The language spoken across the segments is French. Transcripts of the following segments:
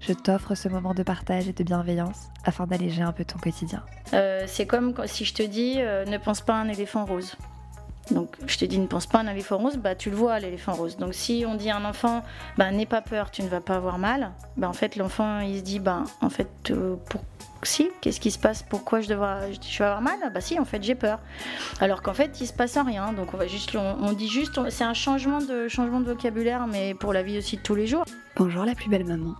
je t'offre ce moment de partage et de bienveillance afin d'alléger un peu ton quotidien. Euh, c'est comme si je te dis euh, ne pense pas à un éléphant rose. Donc je te dis ne pense pas à un éléphant rose, bah tu le vois l'éléphant rose. Donc si on dit à un enfant bah n'aie pas peur, tu ne vas pas avoir mal, bah en fait l'enfant il se dit bah en fait euh, pour si, qu'est-ce qui se passe? Pourquoi je devrais, je vais avoir mal? Bah si, en fait, j'ai peur. Alors qu'en fait, il se passe rien. Donc on va juste, on, dit juste, c'est un changement de changement de vocabulaire, mais pour la vie aussi de tous les jours. Bonjour la plus belle maman.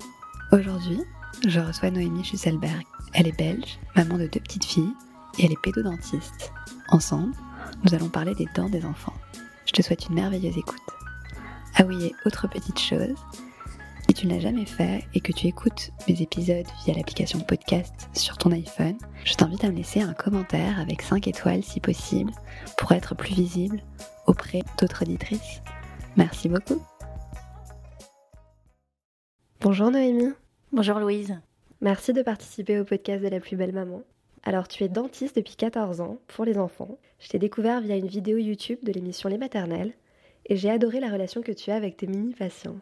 Aujourd'hui, je reçois Noémie Schusselberg. Elle est belge, maman de deux petites filles, et elle est pédodontiste. Ensemble, nous allons parler des dents des enfants. Je te souhaite une merveilleuse écoute. Ah oui, et autre petite chose, si tu ne l'as jamais fait et que tu écoutes mes épisodes via l'application podcast sur ton iPhone, je t'invite à me laisser un commentaire avec 5 étoiles si possible pour être plus visible auprès d'autres auditrices. Merci beaucoup. Bonjour Noémie. Bonjour Louise. Merci de participer au podcast de la plus belle maman. Alors tu es dentiste depuis 14 ans pour les enfants. Je t'ai découvert via une vidéo YouTube de l'émission Les Maternelles et j'ai adoré la relation que tu as avec tes mini-patients.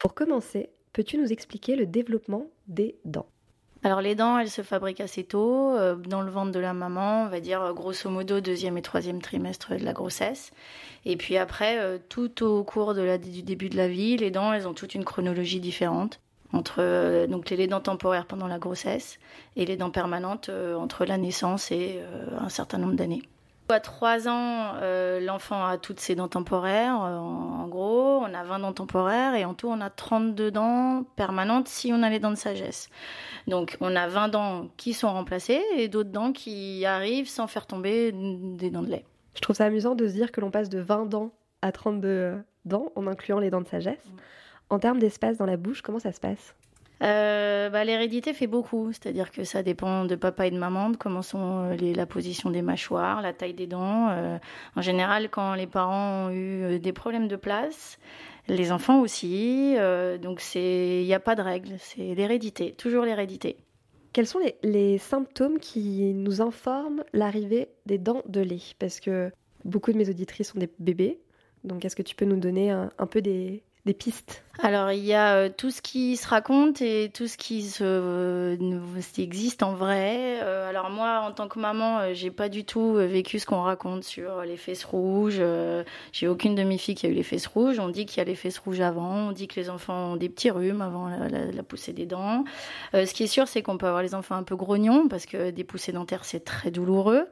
Pour commencer, peux-tu nous expliquer le développement des dents? Alors les dents, elles se fabriquent assez tôt, euh, dans le ventre de la maman, on va dire euh, grosso modo deuxième et troisième trimestre de la grossesse. Et puis après, euh, tout au cours du début de la vie, les dents, elles ont toute une chronologie différente entre donc les dents temporaires pendant la grossesse et les dents permanentes entre la naissance et un certain nombre d'années. À 3 ans, euh, l'enfant a toutes ses dents temporaires. Euh, en, gros, on a 20 dents temporaires et en tout, on a 32 dents permanentes si on a les dents de sagesse. Donc, on a 20 dents qui sont remplacées et d'autres dents qui arrivent sans faire tomber des dents de lait. Je trouve ça amusant de se dire que l'on passe de 20 dents à 32 dents en incluant les dents de sagesse. En termes d'espace dans la bouche, comment ça se passe? Euh, bah, L'hérédité fait beaucoup, c'est-à-dire que ça dépend de papa et de maman, de comment sont euh, la position des mâchoires, la taille des dents. Euh, en général, quand les parents ont eu des problèmes de place, les enfants aussi, donc il n'y a pas de règle, c'est l'hérédité, toujours l'hérédité. Quels sont les, les, symptômes qui nous informent l'arrivée des dents de lait? Parce que beaucoup de mes auditrices sont des bébés, donc est-ce que tu peux nous donner un peu des, des pistes Alors, il y a euh, tout ce qui se raconte et tout ce qui, se, euh, existe en vrai. Euh, alors, moi, en tant que maman, j'ai pas du tout vécu ce qu'on raconte sur les fesses rouges. j'ai aucune de mes filles qui a eu les fesses rouges. On dit qu'il y a les fesses rouges avant. On dit que les enfants ont des petits rhumes avant la, poussée des dents. ce qui est sûr, c'est qu'on peut avoir les enfants un peu grognons parce que des poussées dentaires, c'est très douloureux.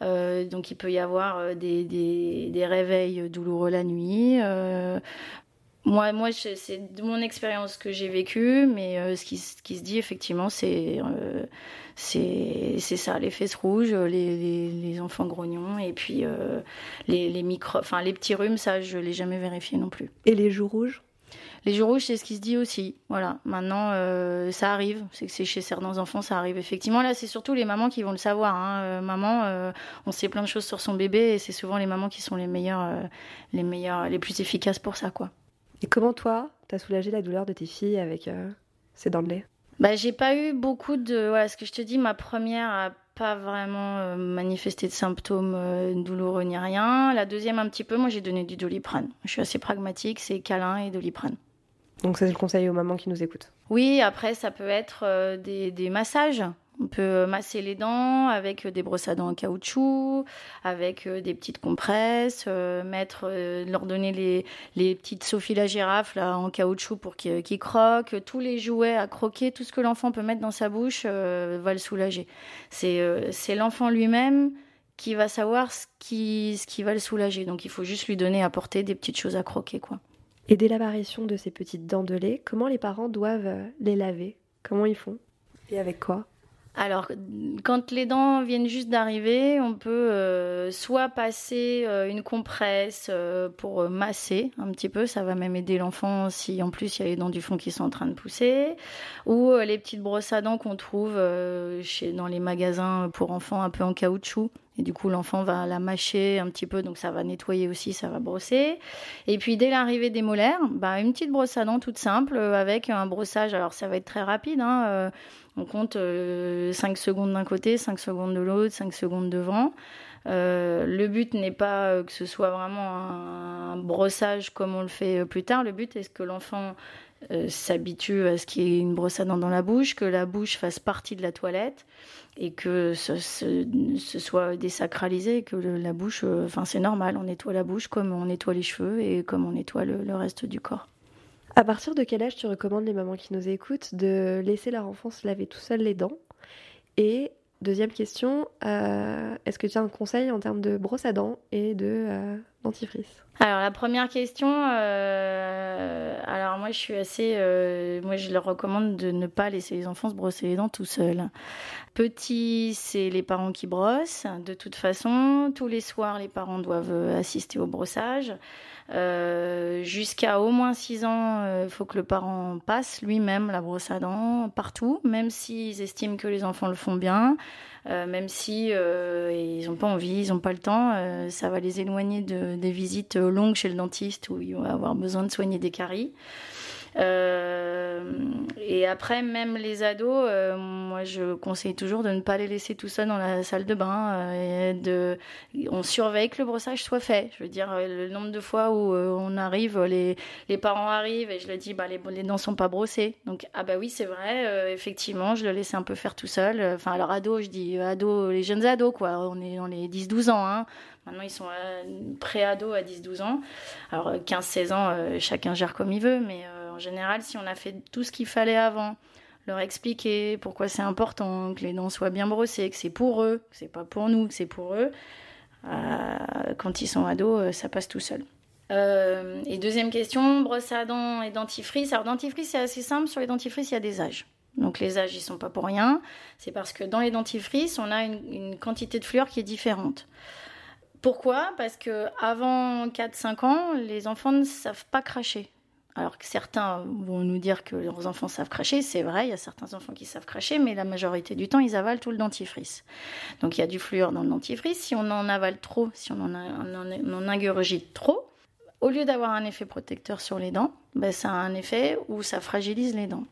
donc il peut y avoir des, des, réveils douloureux la nuit. Moi, moi c'est de mon expérience que j'ai vécue, mais euh, ce, qui, qui, se dit effectivement, c'est euh, c'est ça, les fesses rouges, les, les, enfants grognons, et puis euh, les, les, micro, enfin les petits rhumes, ça, je l'ai jamais vérifié non plus. Et les joues rouges? Les joues rouges, c'est ce qui se dit aussi. Voilà. Maintenant, ça arrive. C'est que c'est chez certains enfants, ça arrive effectivement. Là, c'est surtout les mamans qui vont le savoir. Hein. maman, on sait plein de choses sur son bébé, et c'est souvent les mamans qui sont les meilleures, les meilleures, les plus efficaces pour ça, quoi. Et comment toi, t'as soulagé la douleur de tes filles avec euh, ces dents de lait? Bah, j'ai pas eu beaucoup de. Voilà, ce que je te dis, ma première a pas vraiment euh, manifesté de symptômes euh, douloureux ni rien. La deuxième, un petit peu, moi j'ai donné du doliprane. Je suis assez pragmatique, c'est câlin et doliprane. Donc, ça, c'est le conseil aux mamans qui nous écoutent. Oui, après, ça peut être des, des massages. On peut masser les dents avec des brosses à dents en caoutchouc, avec euh, des petites compresses, euh, euh, leur donner les, les petites Sophie la girafe là, en caoutchouc pour qu'ils croquent. Tous les jouets à croquer, tout ce que l'enfant peut mettre dans sa bouche va le soulager. C'est l'enfant lui-même qui va savoir ce qui, ce qui va le soulager. Donc il faut juste lui donner à porter des petites choses à croquer. quoi. Et dès l'apparition de ces petites dents de lait, comment les parents doivent les laver? Comment ils font? Et avec quoi? Alors, quand les dents viennent juste d'arriver, on peut euh, soit passer euh, une compresse euh, pour masser un petit peu, ça va même aider l'enfant si en plus il y a les dents du fond qui sont en train de pousser, ou les petites brosses à dents qu'on trouve chez, dans les magasins pour enfants un peu en caoutchouc. Et du coup, l'enfant va la mâcher un petit peu, donc ça va nettoyer aussi, ça va brosser. Et puis, dès l'arrivée des molaires, bah, une petite brosse à dents toute simple avec un brossage. Alors, ça va être très rapide. Hein, on compte 5 euh, secondes d'un côté, 5 secondes de l'autre, 5 secondes devant. Euh, le but n'est pas euh, que ce soit vraiment un, brossage comme on le fait plus tard. Le but est que l'enfant s'habitue à ce qu'il y ait une brosse à dents dans la bouche, que la bouche fasse partie de la toilette et que ce, soit désacralisé, que la bouche, enfin c'est normal, on nettoie la bouche comme on nettoie les cheveux et comme on nettoie le reste du corps. À partir de quel âge tu recommandes les mamans qui nous écoutent de laisser leur enfant laver tout seul les dents? Et deuxième question, euh, est-ce que tu as un conseil en termes de brosse à dents et de euh, dentifrice? Alors la première question, euh, alors moi je suis assez, moi je leur recommande de ne pas laisser les enfants se brosser les dents tout seuls. Petit, c'est les parents qui brossent. De toute façon, tous les soirs les parents doivent assister au brossage. Euh, jusqu'à au moins 6 ans, il euh, faut que le parent passe lui-même la brosse à dents partout, même s'ils estiment que les enfants le font bien, euh, même si ils n'ont pas envie, ils n'ont pas le temps, ça va les éloigner de, des visites longues chez le dentiste où ils vont avoir besoin de soigner des caries. Euh, et après, même les ados, euh, moi je conseille toujours de ne pas les laisser tout seuls dans la salle de bain. Euh, on surveille que le brossage soit fait. Je veux dire, le nombre de fois où on arrive, les, parents arrivent et je leur dis, bah, les, les dents sont pas brossées. Donc, ah bah oui, c'est vrai, effectivement, je le laissais un peu faire tout seul. Enfin, alors ado, je dis ado, les jeunes ados, quoi. On est dans les 10-12 ans. Hein. Maintenant, ils sont pré-ados à 10-12 ans. Alors, 15-16 ans, chacun gère comme il veut, mais en général, si on a fait tout ce qu'il fallait avant, leur expliquer pourquoi c'est important, que les dents soient bien brossées, que c'est pour eux, que c'est pas pour nous, que c'est pour eux, euh, quand ils sont ados, euh, ça passe tout seul. Euh, et deuxième question, brosse à dents et dentifrice. Alors dentifrice, c'est assez simple. Sur les dentifrices, il y a des âges. Donc les âges, ils sont pas pour rien. C'est parce que dans les dentifrices, on a une, une quantité de fluor qui est différente. Pourquoi? Parce que avant 4-5 ans, les enfants ne savent pas cracher. Alors que certains vont nous dire que leurs enfants savent cracher, c'est vrai, il y a certains enfants qui savent cracher, mais la majorité du temps, ils avalent tout le dentifrice. Donc il y a du fluor dans le dentifrice. Si on en avale trop, si on en, en, ingurgite trop, au lieu d'avoir un effet protecteur sur les dents, ben, ça a un effet où ça fragilise les dents.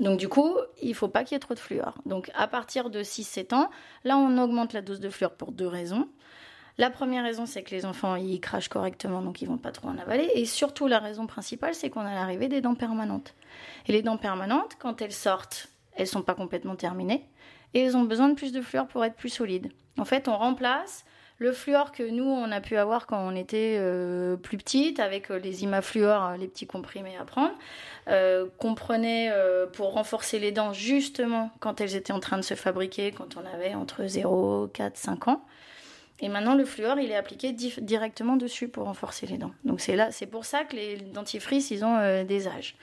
Donc du coup, il faut pas qu'il y ait trop de fluor. Donc à partir de 6-7 ans, là on augmente la dose de fluor pour deux raisons. La première raison, c'est que les enfants, ils crachent correctement, donc ils vont pas trop en avaler. Et surtout, la raison principale, c'est qu'on a l'arrivée des dents permanentes. Et les dents permanentes, quand elles sortent, elles sont pas complètement terminées. Et elles ont besoin de plus de fluor pour être plus solides. En fait, on remplace le fluor que nous, on a pu avoir quand on était euh, plus petite, avec euh, les imafluor, euh, les petits comprimés à prendre, qu'on prenait pour renforcer les dents justement quand elles étaient en train de se fabriquer, quand on avait entre 0, 4, 5 ans. Et maintenant, le fluor, il est appliqué directement dessus pour renforcer les dents. Donc c'est là, c'est pour ça que les dentifrices, ils ont euh, des âges.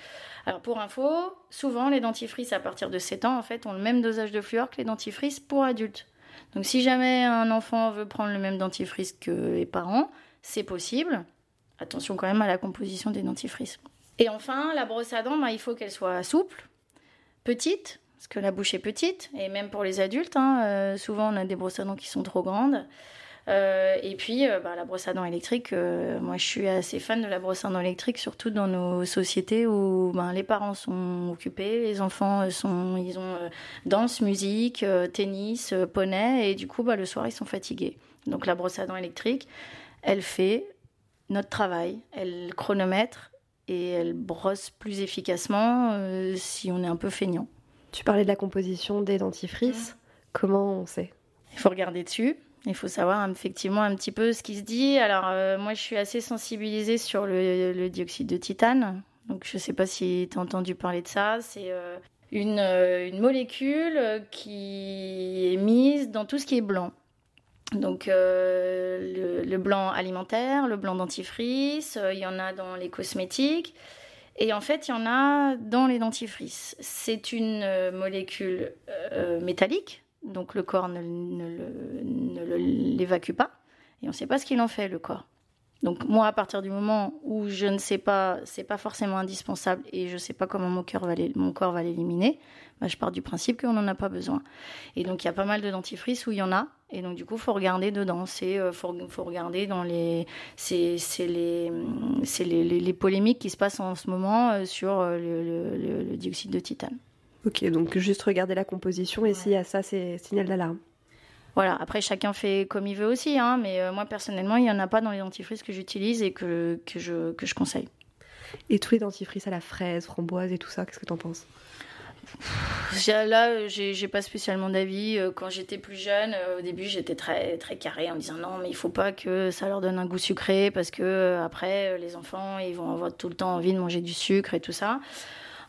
Alors pour info, souvent les dentifrices à partir de 7 ans, en fait, ont le même dosage de fluor que les dentifrices pour adultes. Donc si jamais un enfant veut prendre le même dentifrice que les parents, c'est possible. Attention quand même à la composition des dentifrices. Et enfin, la brosse à dents, bah, il faut qu'elle soit souple, petite, parce que la bouche est petite, et même pour les adultes, hein, euh, souvent on a des brosses à dents qui sont trop grandes. Euh, et puis, euh, bah, la brosse à dents électrique, euh, moi je suis assez fan de la brosse à dents électrique, surtout dans nos sociétés où ben, les parents sont occupés, les enfants sont, ils ont danse, musique, tennis, poney, et du coup, bah, le soir ils sont fatigués. Donc la brosse à dents électrique, elle fait notre travail, elle chronomètre et elle brosse plus efficacement si on est un peu feignant. Tu parlais de la composition des dentifrices. Comment on sait? Il faut regarder dessus. Il faut savoir effectivement un petit peu ce qui se dit. Alors euh, moi je suis assez sensibilisée sur le, dioxyde de titane. Donc je ne sais pas si tu as entendu parler de ça. C'est euh, euh, une, molécule qui est mise dans tout ce qui est blanc. Donc le, blanc alimentaire, le blanc dentifrice, il y en a dans les cosmétiques. Et en fait, il y en a dans les dentifrices. C'est une molécule métallique, donc le corps ne, ne l'évacue pas, et on ne sait pas ce qu'il en fait, le corps. Donc moi, à partir du moment où je ne sais pas, c'est pas forcément indispensable et je ne sais pas comment mon, va mon corps va l'éliminer, bah, je pars du principe qu'on n'en a pas besoin. Et donc il y a pas mal de dentifrice où il y en a. Et donc du coup, faut regarder dedans. C'est euh, faut, faut, regarder dans les c'est les les, les, polémiques qui se passent en ce moment euh, sur euh, le, dioxyde de titane. Ok, donc juste regarder la composition et s'il y a ça, c'est signal d'alarme. Voilà, après chacun fait comme il veut aussi, hein, mais euh, moi personnellement, il n'y en a pas dans les dentifrices que j'utilise et que, que, je, que je conseille. Et tous les dentifrices à la fraise, framboise et tout ça, qu'est-ce que tu en penses Là, j'ai pas spécialement d'avis. Euh, quand j'étais plus jeune, euh, au début, j'étais très très carré en me disant non, mais il faut pas que ça leur donne un goût sucré parce que après, les enfants, ils vont avoir tout le temps envie de manger du sucre et tout ça.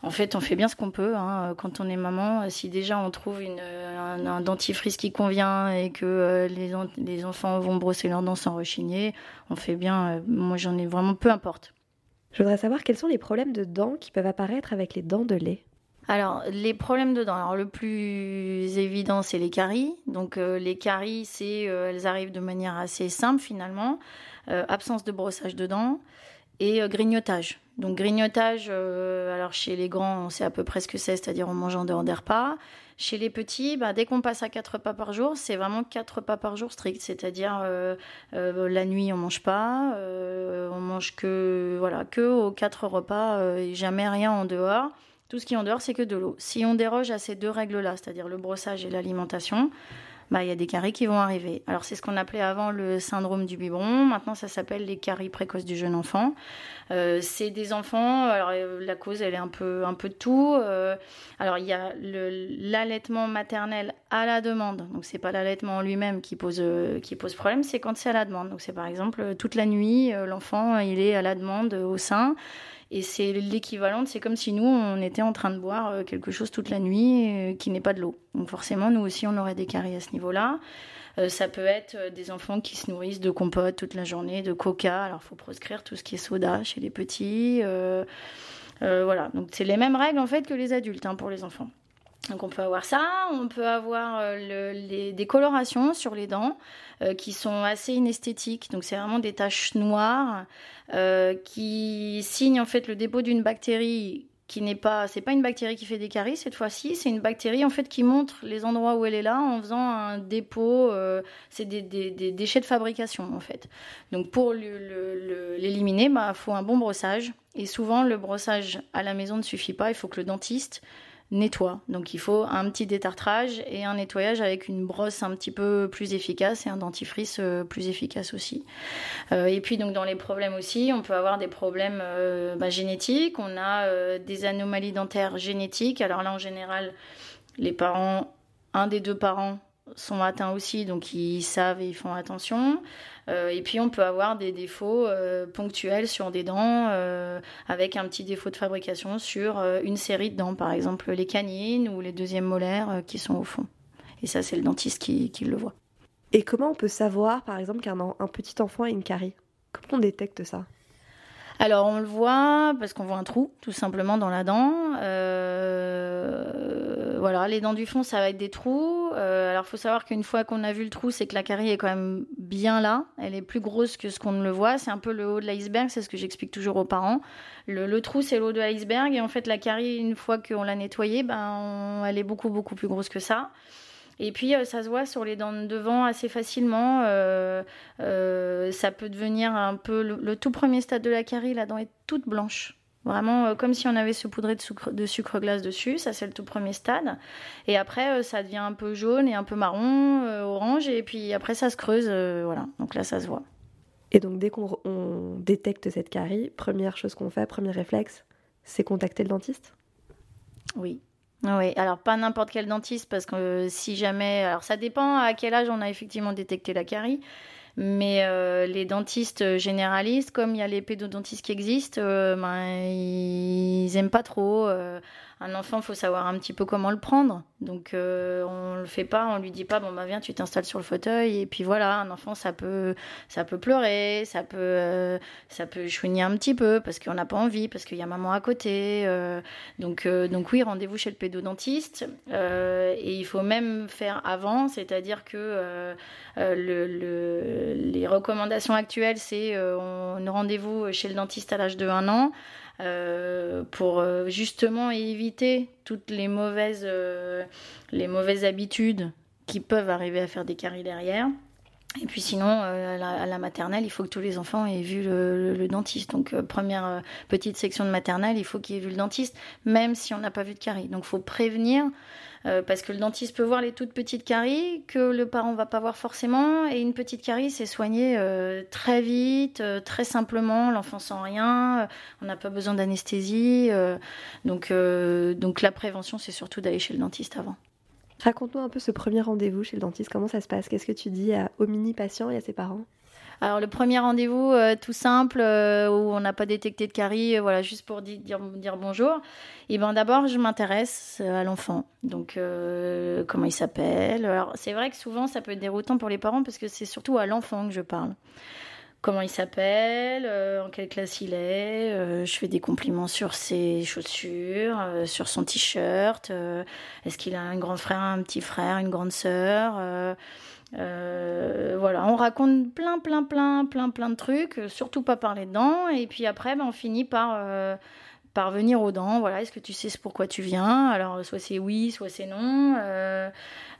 En fait, on fait bien ce qu'on peut. Hein. Quand on est maman, si déjà on trouve une, un, dentifrice qui convient et que euh, les, les, enfants vont brosser leurs dents sans rechigner, on fait bien. Euh, moi, j'en ai vraiment peu importe. Je voudrais savoir quels sont les problèmes de dents qui peuvent apparaître avec les dents de lait. Alors, les problèmes de dents. Alors, le plus évident, c'est les caries. Donc, euh, les caries, c'est, elles arrivent de manière assez simple finalement. absence de brossage de dents et grignotage. Donc grignotage, euh, alors chez les grands, on sait à peu près ce que c'est, c'est-à-dire en mangeant dehors des repas. Chez les petits, bah, dès qu'on passe à 4 repas par jour, c'est vraiment 4 repas par jour strict, c'est-à-dire euh, euh, la nuit on mange pas, on mange que voilà que aux 4 repas et jamais rien en dehors. Tout ce qui est en dehors, c'est que de l'eau. Si on déroge à ces deux règles-là, c'est-à-dire le brossage et l'alimentation, bah, il y a des caries qui vont arriver. Alors c'est ce qu'on appelait avant le syndrome du biberon, maintenant ça s'appelle les caries précoces du jeune enfant. Euh, c'est des enfants, alors euh, la cause elle est un peu, un peu de tout. Euh, alors il y a l'allaitement maternel à la demande, donc c'est pas l'allaitement en lui-même qui pose, qui pose problème, c'est quand c'est à la demande. Donc c'est par exemple toute la nuit, l'enfant il est à la demande au sein. Et c'est l'équivalent, c'est comme si nous, on était en train de boire euh, quelque chose toute la nuit euh, qui n'est pas de l'eau. Donc forcément, nous aussi, on aurait des caries à ce niveau-là. Euh, ça peut être des enfants qui se nourrissent de compote toute la journée, de coca. Alors, faut proscrire tout ce qui est soda chez les petits. voilà, donc c'est les mêmes règles en fait que les adultes hein, pour les enfants. Donc on peut avoir ça, on peut avoir euh, des colorations sur les dents euh, qui sont assez inesthétiques. Donc c'est vraiment des taches noires euh, qui signent en fait le dépôt d'une bactérie qui n'est pas, c'est pas une bactérie qui fait des caries cette fois-ci, c'est une bactérie en fait qui montre les endroits où elle est là en faisant un dépôt, c'est des, déchets de fabrication en fait. Donc pour l'éliminer, il bah, faut un bon brossage et souvent le brossage à la maison ne suffit pas, il faut que le dentiste nettoie. Donc il faut un petit détartrage et un nettoyage avec une brosse un petit peu plus efficace et un dentifrice euh, plus efficace aussi. Euh, et puis donc dans les problèmes aussi, on peut avoir des problèmes euh, bah, génétiques. On a des anomalies dentaires génétiques. Alors là en général, les parents, un des deux parents sont atteints aussi, donc ils savent et ils font attention. Euh, et puis on peut avoir des défauts euh, ponctuels sur des dents, euh, avec un petit défaut de fabrication sur une série de dents, par exemple les canines ou les deuxièmes molaires qui sont au fond. Et ça, c'est le dentiste qui, qui, le voit. Et comment on peut savoir, par exemple, qu'un un petit enfant a une carie? Comment on détecte ça? Alors on le voit parce qu'on voit un trou tout simplement dans la dent. Euh, les dents du fond ça va être des trous. Euh, alors faut savoir qu'une fois qu'on a vu le trou, c'est que la carie est quand même bien là. Elle est plus grosse que ce qu'on ne le voit. C'est un peu le haut de l'iceberg, c'est ce que j'explique toujours aux parents. Le, trou c'est le haut de l'iceberg et en fait la carie une fois qu'on l'a nettoyée, ben elle est beaucoup beaucoup plus grosse que ça. Et puis, euh, ça se voit sur les dents de devant assez facilement. Euh, euh, ça peut devenir un peu le, tout premier stade de la carie. La dent est toute blanche. Vraiment comme si on avait saupoudré de sucre, de sucre glace dessus. Ça, c'est le tout premier stade. Et après, ça devient un peu jaune et un peu marron, orange. Et puis après, ça se creuse. voilà. Donc là, ça se voit. Et donc, dès qu'on détecte cette carie, première chose qu'on fait, premier réflexe, c'est contacter le dentiste? Oui. Oui, alors pas n'importe quel dentiste parce que euh, si jamais, alors ça dépend à quel âge on a effectivement détecté la carie, mais euh, les dentistes généralistes, comme il y a les pédodontistes qui existent, euh, ben, ils aiment pas trop un enfant, faut savoir un petit peu comment le prendre. Donc euh, on le fait pas, on lui dit pas bon bah viens, tu t'installes sur le fauteuil et puis voilà, un enfant ça peut ça peut pleurer, ça peut euh, ça peut chouiner un petit peu parce qu'on n'a pas envie, parce qu'il y a maman à côté. euh, donc euh, donc oui, rendez-vous chez le pédodontiste euh, et il faut même faire avant, c'est-à-dire que le, le- les recommandations actuelles c'est on rendez-vous chez le dentiste à l'âge de 1 an euh, pour euh, justement éviter toutes les mauvaises, euh, les mauvaises habitudes qui peuvent arriver à faire des caries derrière. Et puis sinon, euh, à, la, maternelle, il faut que tous les enfants aient vu le, dentiste. Donc euh, première euh, petite section de maternelle, il faut qu'ils aient vu le dentiste, même si on n'a pas vu de caries. Donc faut prévenir, parce que le dentiste peut voir les toutes petites caries que le parent va pas voir forcément. Et une petite carie, c'est soigné très vite, très simplement, l'enfant sent rien, on n'a pas besoin d'anesthésie. donc, donc la prévention, c'est surtout d'aller chez le dentiste avant. Raconte-nous un peu ce premier rendez-vous chez le dentiste. Comment ça se passe? Qu'est-ce que tu dis à, au mini patient et à ses parents? Alors le premier rendez-vous euh, tout simple euh, où on n'a pas détecté de carie, euh, voilà juste pour di- dire, dire bonjour. Et ben d'abord je m'intéresse euh, à l'enfant. Donc comment il s'appelle? Alors c'est vrai que souvent ça peut être déroutant pour les parents parce que c'est surtout à l'enfant que je parle. Comment il s'appelle, euh, en quelle classe il est. euh, je fais des compliments sur ses chaussures, euh, sur son t-shirt. Est-ce qu'il a un grand frère, un petit frère, une grande sœur voilà, on raconte plein, plein, plein, plein, plein de trucs, surtout pas parler dedans. Et puis après, ben, on finit par, euh, par venir aux dents. Voilà, est-ce que tu sais pourquoi tu viens? Alors, soit c'est oui, soit c'est non. Euh,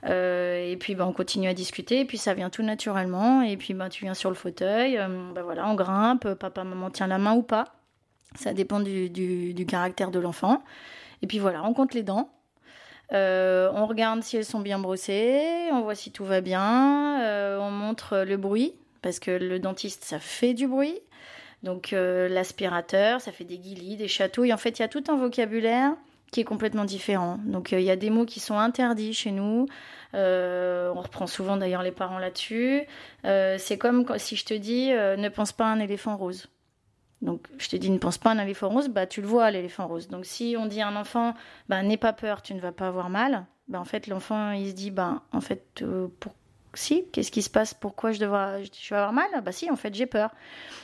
euh, et puis, ben, on continue à discuter. Et puis, ça vient tout naturellement. Et puis, ben, tu viens sur le fauteuil. euh, ben, voilà, on grimpe. Papa, maman tient la main ou pas. Ça dépend du, du, du caractère de l'enfant. Et puis voilà, on compte les dents. On regarde si elles sont bien brossées, on voit si tout va bien, on montre le bruit, parce que le dentiste, ça fait du bruit. Donc euh, l'aspirateur, ça fait des guilis, des chatouilles. En fait, il y a tout un vocabulaire qui est complètement différent. Donc euh, il y a des mots qui sont interdits chez nous. Euh, on reprend souvent d'ailleurs les parents là-dessus. C'est comme si je te dis ne pense pas à un éléphant rose. Donc je te dis ne pense pas à un éléphant rose, bah tu le vois l'éléphant rose. Donc si on dit à un enfant bah n'aie pas peur, tu ne vas pas avoir mal, bah en fait l'enfant il se dit bah en fait euh, pour si qu'est-ce qui se passe? Pourquoi je devrais je vais avoir mal? Bah si en fait j'ai peur.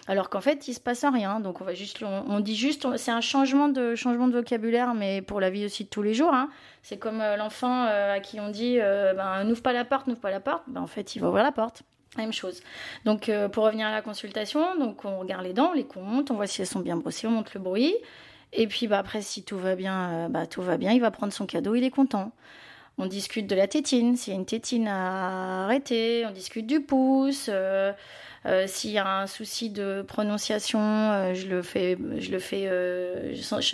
Alors qu'en fait il se passe rien. Donc on va juste on, dit juste c'est un changement de changement de vocabulaire mais pour la vie aussi de tous les jours. hein. C'est comme euh, l'enfant euh, à qui on dit euh, bah, n'ouvre pas la porte, n'ouvre pas la porte. Bah en fait il va ouvrir la porte. Même chose. Donc, pour revenir à la consultation, donc on regarde les dents, on les compte, on voit si elles sont bien brossées, on monte le bruit. Et puis, bah, après, si tout va bien, bah, tout va bien, il va prendre son cadeau, il est content. On discute de la tétine, s'il y a une tétine à arrêter, on discute du pouce. euh, euh, s'il y a un souci de prononciation, je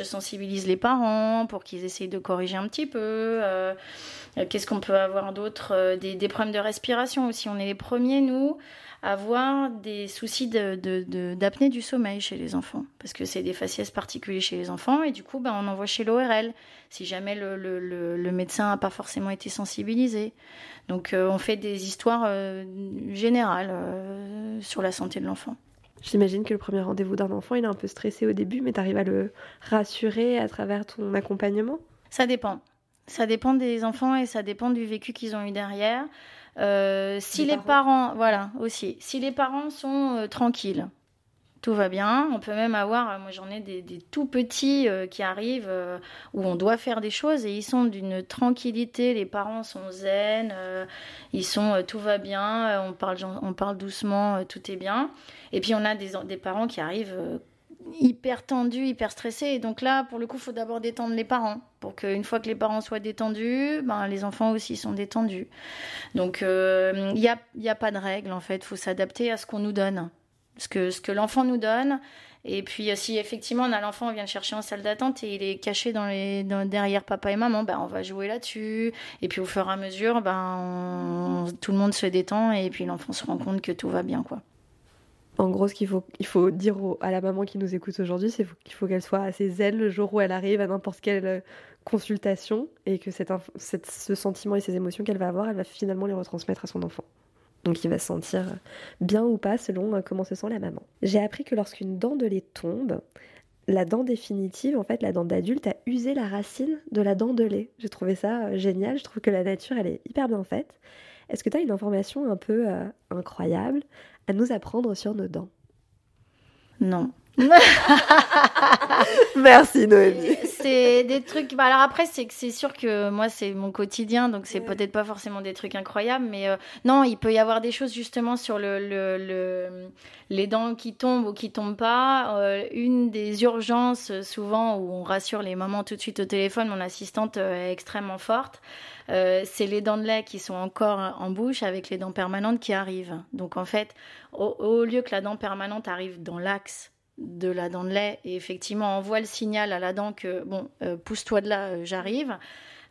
sensibilise les parents pour qu'ils essayent de corriger un petit peu. euh, Qu'est-ce qu'on peut avoir d'autre des, des problèmes de respiration aussi. On est les premiers, nous, avoir des soucis d'apnée du sommeil chez les enfants. Parce que c'est des faciès particuliers chez les enfants. Et du coup, ben, on envoie chez l'ORL si jamais le, le- le- le médecin n'a pas forcément été sensibilisé. Donc, euh, on fait des histoires euh, générales euh, sur la santé de l'enfant. J'imagine que le premier rendez-vous d'un enfant, il est un peu stressé au début, mais tu arrives à le rassurer à travers ton accompagnement? Ça dépend. Ça dépend des enfants et ça dépend du vécu qu'ils ont eu derrière. Euh, si les parents. parents, voilà, aussi. Si les parents sont euh, tranquilles, tout va bien. On peut même avoir, euh, moi j'en ai des, des tout petits euh, qui arrivent où on doit faire des choses et ils sont d'une tranquillité. Les parents sont zen, ils sont tout va bien, on parle, on parle doucement, tout est bien. Et puis on a des, des parents qui arrivent hyper tendus, hyper stressés. Et donc là, pour le coup, il faut d'abord détendre les parents. Pour qu'une fois que les parents soient détendus, ben, les enfants aussi sont détendus. Donc euh, il n'y a, y a pas de règle en fait. Il faut s'adapter à ce qu'on nous donne. Ce que, ce que l'enfant nous donne. Et puis euh, si effectivement on a l'enfant, on vient le chercher en salle d'attente et il est caché dans les, dans- derrière papa et maman, ben, on va jouer là-dessus. Et puis au fur et à mesure, ben, tout le monde se détend et puis l'enfant se rend compte que tout va bien. quoi. En gros, ce qu'il faut, il faut dire à la maman qui nous écoute aujourd'hui, c'est qu'il faut qu'elle soit assez zen le jour où elle arrive à n'importe quelle euh, consultation et que cette ce sentiment et ces émotions qu'elle va avoir, elle va finalement les retransmettre à son enfant. Donc il va se sentir bien ou pas selon euh, comment se sent la maman. J'ai appris que lorsqu'une dent de lait tombe, la dent définitive, en fait, la dent d'adulte, a usé la racine de la dent de lait. J'ai trouvé ça euh, génial. Je trouve que la nature, elle est hyper bien faite. Est-ce que tu as une information un peu euh, incroyable à nous apprendre sur nos dents Non. Merci Noémie. C'est des trucs. Bah alors après, c'est c'est sûr que moi c'est mon quotidien, donc c'est peut-être pas forcément des trucs incroyables, mais euh, non, il peut y avoir des choses justement sur le, le, le- les dents qui tombent ou qui tombent pas. Euh, une des urgences souvent où on rassure les mamans tout de suite au téléphone, mon assistante euh, est extrêmement forte. Euh, c'est les dents de lait qui sont encore en bouche avec les dents permanentes qui arrivent. Donc en fait, au, lieu que la dent permanente arrive dans l'axe de la dent de lait et effectivement envoie le signal à la dent que bon euh, pousse-toi de là euh, j'arrive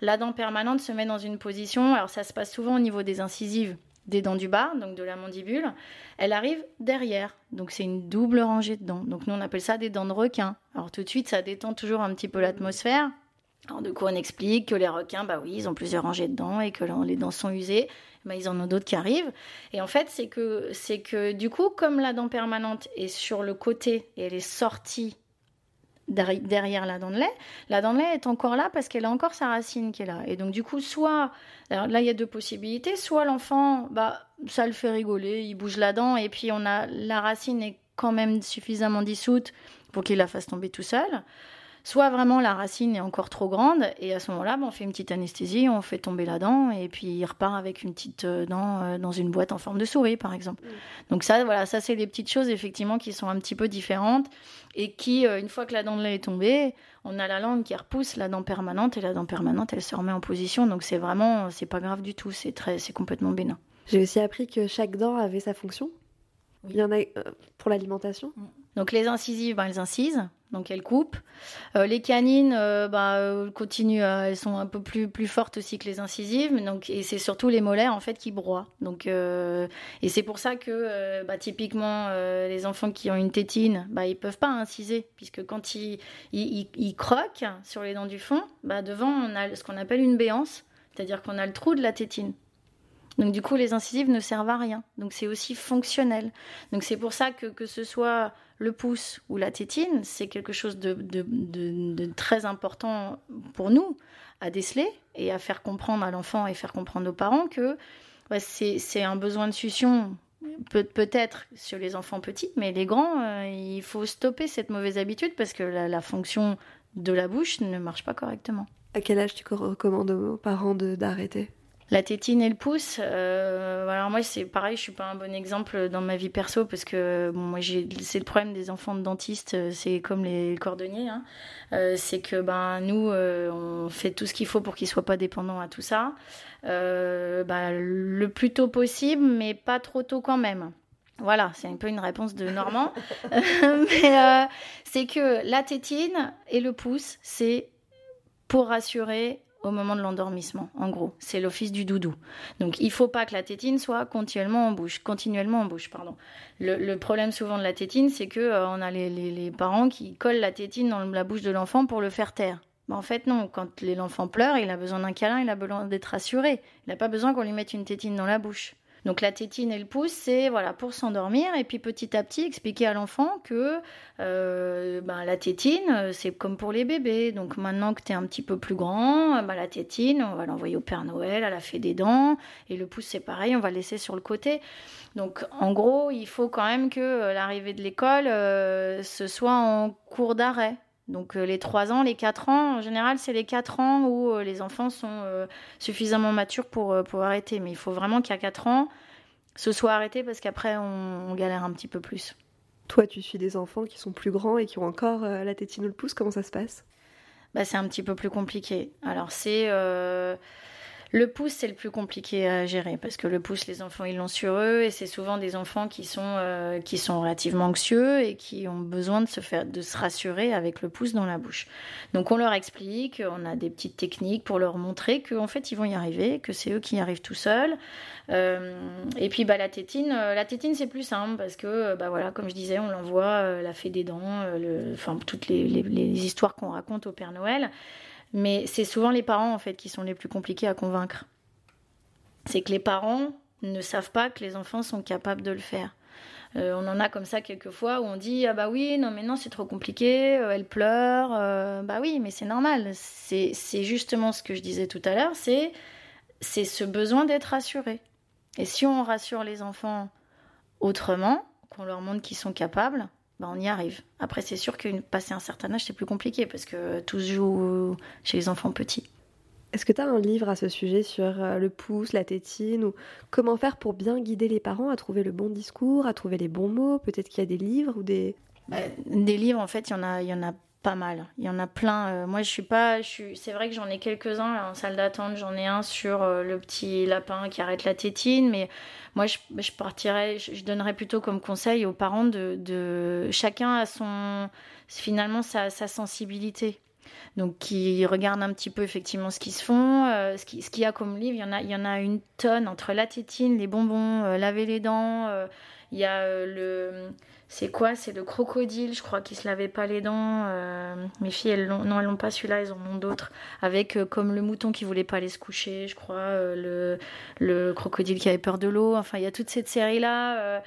la dent permanente se met dans une position alors ça se passe souvent au niveau des incisives des dents du bas donc de la mandibule elle arrive derrière. Donc c'est une double rangée de dents. Donc nous on appelle ça des dents de requin. Alors tout de suite ça détend toujours un petit peu l'atmosphère alors du coup on explique que les requins bah oui ils ont plusieurs rangées de dents et que les dents sont usées bah, ils en ont d'autres qui arrivent et en fait, c'est que, c'est que du coup, comme la dent permanente est sur le côté et elle est sortie derri- derrière la dent de lait, la dent de lait est encore là parce qu'elle a encore sa racine qui est là. Et donc, du coup, soit, là, il y a deux possibilités, soit l'enfant, bah, ça le fait rigoler, il bouge la dent et puis on a, la racine est quand même suffisamment dissoute pour qu'il la fasse tomber tout seul. Soit vraiment la racine est encore trop grande et à ce moment-là, on fait une petite anesthésie, on fait tomber la dent et puis il repart avec une petite euh, dent euh, dans une boîte en forme de souris, par exemple. Donc ça, voilà, ça c'est des petites choses effectivement qui sont un petit peu différentes et qui, euh, une fois que la dent de lait est tombée, on a la langue qui repousse la dent permanente et la dent permanente, elle se remet en position. Donc c'est vraiment, c'est pas grave du tout, c'est très, c'est complètement bénin. J'ai aussi appris que chaque dent avait sa fonction. Oui. Il y en a euh, pour l'alimentation. Donc les incisives, ben, elles incisent, donc elles coupent. Euh, les canines, euh, ben, euh, continuent, elles sont un peu plus, plus fortes aussi que les incisives. Donc, et c'est surtout les molaires en fait qui broient. Donc, et c'est pour ça que bah, typiquement les enfants qui ont une tétine, bah, ils peuvent pas inciser puisque quand ils, ils, ils- ils croquent sur les dents du fond, bah, devant on a ce qu'on appelle une béance, c'est-à-dire qu'on a le trou de la tétine. Donc du coup, les incisives ne servent à rien. Donc c'est aussi fonctionnel. Donc c'est pour ça que que ce soit le pouce ou la tétine, c'est quelque chose de, de, très important pour nous à déceler et à faire comprendre à l'enfant et faire comprendre aux parents que ouais, c'est un besoin de succion peut- peut-être sur les enfants petits, mais les grands, euh, il faut stopper cette mauvaise habitude parce que la, la fonction de la bouche ne marche pas correctement. À quel âge tu recommandes aux parents d'arrêter? La tétine et le pouce, euh, alors moi c'est pareil, je suis pas un bon exemple dans ma vie perso parce que bon, moi j'ai c'est le problème des enfants de dentistes, euh, c'est comme les cordonniers, hein. Euh, c'est que ben nous euh, on fait tout ce qu'il faut pour qu'ils soient pas dépendants à tout ça, ben, le plus tôt possible, mais pas trop tôt quand même. Voilà, c'est un peu une réponse de Normand, mais c'est que la tétine et le pouce, c'est pour rassurer au moment de l'endormissement, en gros. C'est l'office du doudou. Donc il faut pas que la tétine soit continuellement en bouche, continuellement en bouche, pardon. Le, problème souvent de la tétine, c'est que euh, on a les, parents qui collent la tétine dans la bouche de l'enfant pour le faire taire. En fait, non. Quand l'enfant pleure, il a besoin d'un câlin, il a besoin d'être rassuré. Il n'a pas besoin qu'on lui mette une tétine dans la bouche. Donc la tétine et le pouce, c'est voilà pour s'endormir et puis petit à petit expliquer à l'enfant que euh, ben, la tétine, c'est comme pour les bébés. Donc maintenant que tu es un petit peu plus grand, ben, la tétine, on va l'envoyer au Père Noël, à la fée des dents. Et le pouce, c'est pareil, on va le laisser sur le côté. Donc en gros, il faut quand même que euh, l'arrivée de l'école, euh, ce soit en cours d'arrêt. Donc euh, les 3 ans, les 4 ans, en général, c'est les 4 ans où euh, les enfants sont euh, suffisamment matures pour, pour arrêter. Mais il faut vraiment qu'à 4 ans, ce soit arrêté parce qu'après, on, on galère un petit peu plus. Toi, tu suis des enfants qui sont plus grands et qui ont encore euh, la tétine ou le pouce. Comment ça se passe? Bah, c'est un petit peu plus compliqué. Alors c'est euh, le pouce, c'est le plus compliqué à gérer parce que le pouce, les enfants, ils l'ont sur eux et c'est souvent des enfants qui sont euh, qui sont relativement anxieux et qui ont besoin de se faire de se rassurer avec le pouce dans la bouche. Donc on leur explique, on a des petites techniques pour leur montrer qu'en fait ils vont y arriver, que c'est eux qui y arrivent tout seuls. Euh, et puis bah la tétine, euh, la tétine c'est plus simple parce que bah voilà comme je disais, on l'envoie la fée des dents, toutes les, les histoires qu'on raconte au Père Noël. Mais c'est souvent les parents en fait qui sont les plus compliqués à convaincre. C'est que les parents ne savent pas que les enfants sont capables de le faire. Euh, on en a comme ça quelques fois où on dit ah bah oui non mais non c'est trop compliqué, euh, elle pleure, euh, bah oui mais c'est normal. C'est justement ce que je disais tout à l'heure, c'est c'est ce besoin d'être rassuré. Et si on rassure les enfants autrement, qu'on leur montre qu'ils sont capables, bah on y arrive. Après c'est sûr que passer un certain âge c'est plus compliqué parce que tout se joue chez les enfants petits. Est-ce que tu as un livre à ce sujet sur euh, le pouce, la tétine, ou comment faire pour bien guider les parents à trouver le bon discours, à trouver les bons mots? Peut-être qu'il y a des livres ou des... Bah, des livres, en fait, il y en a, il y en a pas mal. Il y en a plein. Euh, moi, je suis pas. Je suis... C'est vrai que j'en ai quelques-uns en salle d'attente. J'en ai un sur euh, le petit lapin qui arrête la tétine, mais moi, je, partirais. Je, donnerais plutôt comme conseil aux parents de, chacun a son finalement sa, sensibilité donc qui regardent un petit peu effectivement ce qui se font, euh, ce qu'il ce y a comme livre. Il y, en a, il y en a une tonne entre la tétine, les bonbons, laver les dents. Il y a le. C'est quoi? C'est le crocodile, je crois, qui se lavait pas les dents. mes filles, elles non, elles l'ont pas celui-là, elles en ont d'autres. Avec comme le mouton qui voulait pas aller se coucher, je crois, le, le crocodile qui avait peur de l'eau. Enfin, il y a toute cette série-là.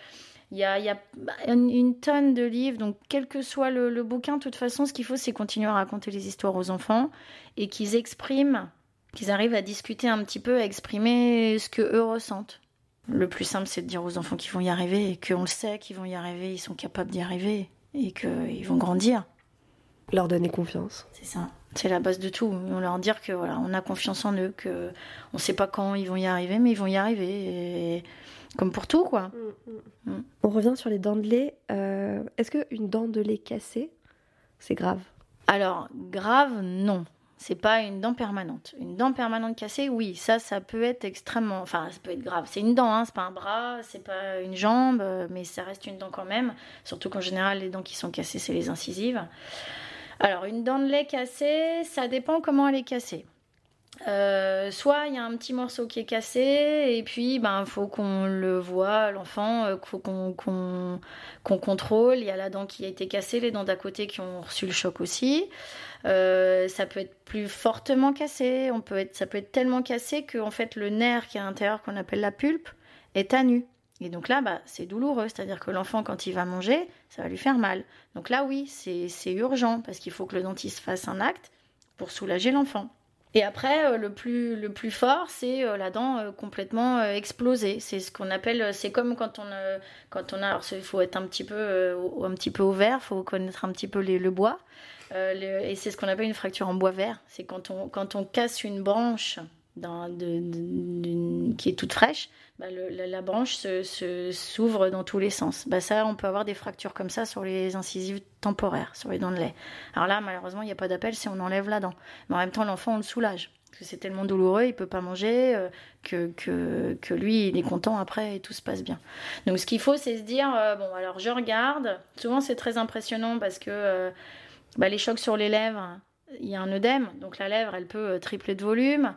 Il y a, y a une, tonne de livres, donc quel que soit le, bouquin, de toute façon, ce qu'il faut, c'est continuer à raconter les histoires aux enfants et qu'ils expriment, qu'ils arrivent à discuter un petit peu, à exprimer ce que eux ressentent. Le plus simple, c'est de dire aux enfants qu'ils vont y arriver et qu'on le sait qu'ils vont y arriver, ils sont capables d'y arriver et qu'ils vont grandir. Leur donner confiance. C'est ça. C'est la base de tout. On leur dire que voilà, on a confiance en eux, que on ne sait pas quand ils vont y arriver, mais ils vont y arriver. Et comme pour tout, quoi. Mm. Mm. On revient sur les dents de lait. Euh, est-ce qu'une dent de lait cassée, c'est grave? Alors, grave, non. C'est pas une dent permanente. Une dent permanente cassée, oui, ça, ça peut être extrêmement. Enfin, ça peut être grave. C'est une dent, hein, c'est pas un bras, c'est pas une jambe, euh, mais ça reste une dent quand même. Surtout qu'en général, les dents qui sont cassées, c'est les incisives. Alors, une dent de lait cassée, ça dépend comment elle est cassée. Euh, soit il y a un petit morceau qui est cassé et puis ben faut qu'on le voit l'enfant euh, faut qu'on contrôle il y a la dent qui a été cassée les dents d'à côté qui ont reçu le choc aussi euh, ça peut être plus fortement cassé on peut être ça peut être tellement cassé que fait le nerf qui est à l'intérieur qu'on appelle la pulpe est à nu et donc là, bah, c'est douloureux, c'est-à-dire que l'enfant, quand il va manger, ça va lui faire mal. Donc là, oui, c'est urgent, parce qu'il faut que le dentiste fasse un acte pour soulager l'enfant. Et après, euh, le plus, le plus fort, c'est euh, la dent euh, complètement explosée. C'est ce qu'on appelle, c'est comme quand on, quand on a, alors il faut être un petit peu, un petit peu au vert, il faut connaître un petit peu le bois. et c'est ce qu'on appelle une fracture en bois vert. C'est quand on, quand on casse une branche qui est toute fraîche, bah, la, branche s'ouvre dans tous les sens. Bah, ça, on peut avoir des fractures comme ça sur les incisives temporaires, sur les dents de lait. Alors là, malheureusement, il n'y a pas d'appel si on enlève la dent. Mais en même temps, l'enfant, on le soulage. Parce que c'est tellement douloureux, il peut pas manger, euh, que, lui, il est content après et tout se passe bien. Donc ce qu'il faut, c'est se dire, euh, bon, alors je regarde. Souvent, c'est très impressionnant parce que euh, bah, les chocs sur les lèvres, il y a un œdème, donc la lèvre, elle peut tripler de volume.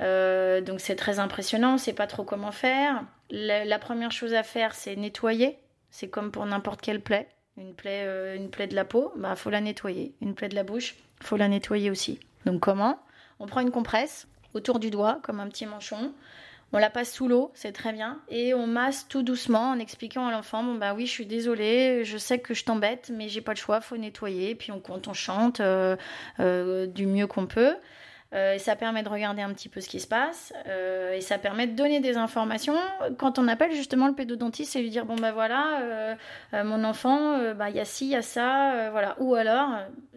Euh, donc c'est très impressionnant, on ne sait pas trop comment faire. La, première chose à faire, c'est nettoyer. C'est comme pour n'importe quelle plaie. Une plaie, euh, une plaie de la peau, bah faut la nettoyer. Une plaie de la bouche, faut la nettoyer aussi. Donc comment? On prend une compresse autour du doigt, comme un petit manchon. On la passe sous l'eau, c'est très bien, et on masse tout doucement en expliquant à l'enfant bon bah oui, je suis désolée, je sais que je t'embête, mais j'ai pas le choix, faut nettoyer. Puis on compte, on chante euh, du mieux qu'on peut. Euh, ça permet de regarder un petit peu ce qui se passe euh, et ça permet de donner des informations quand on appelle justement le pédodontiste et lui dire bon ben voilà euh, mon enfant bah, il y a ci il y a ça voilà ou alors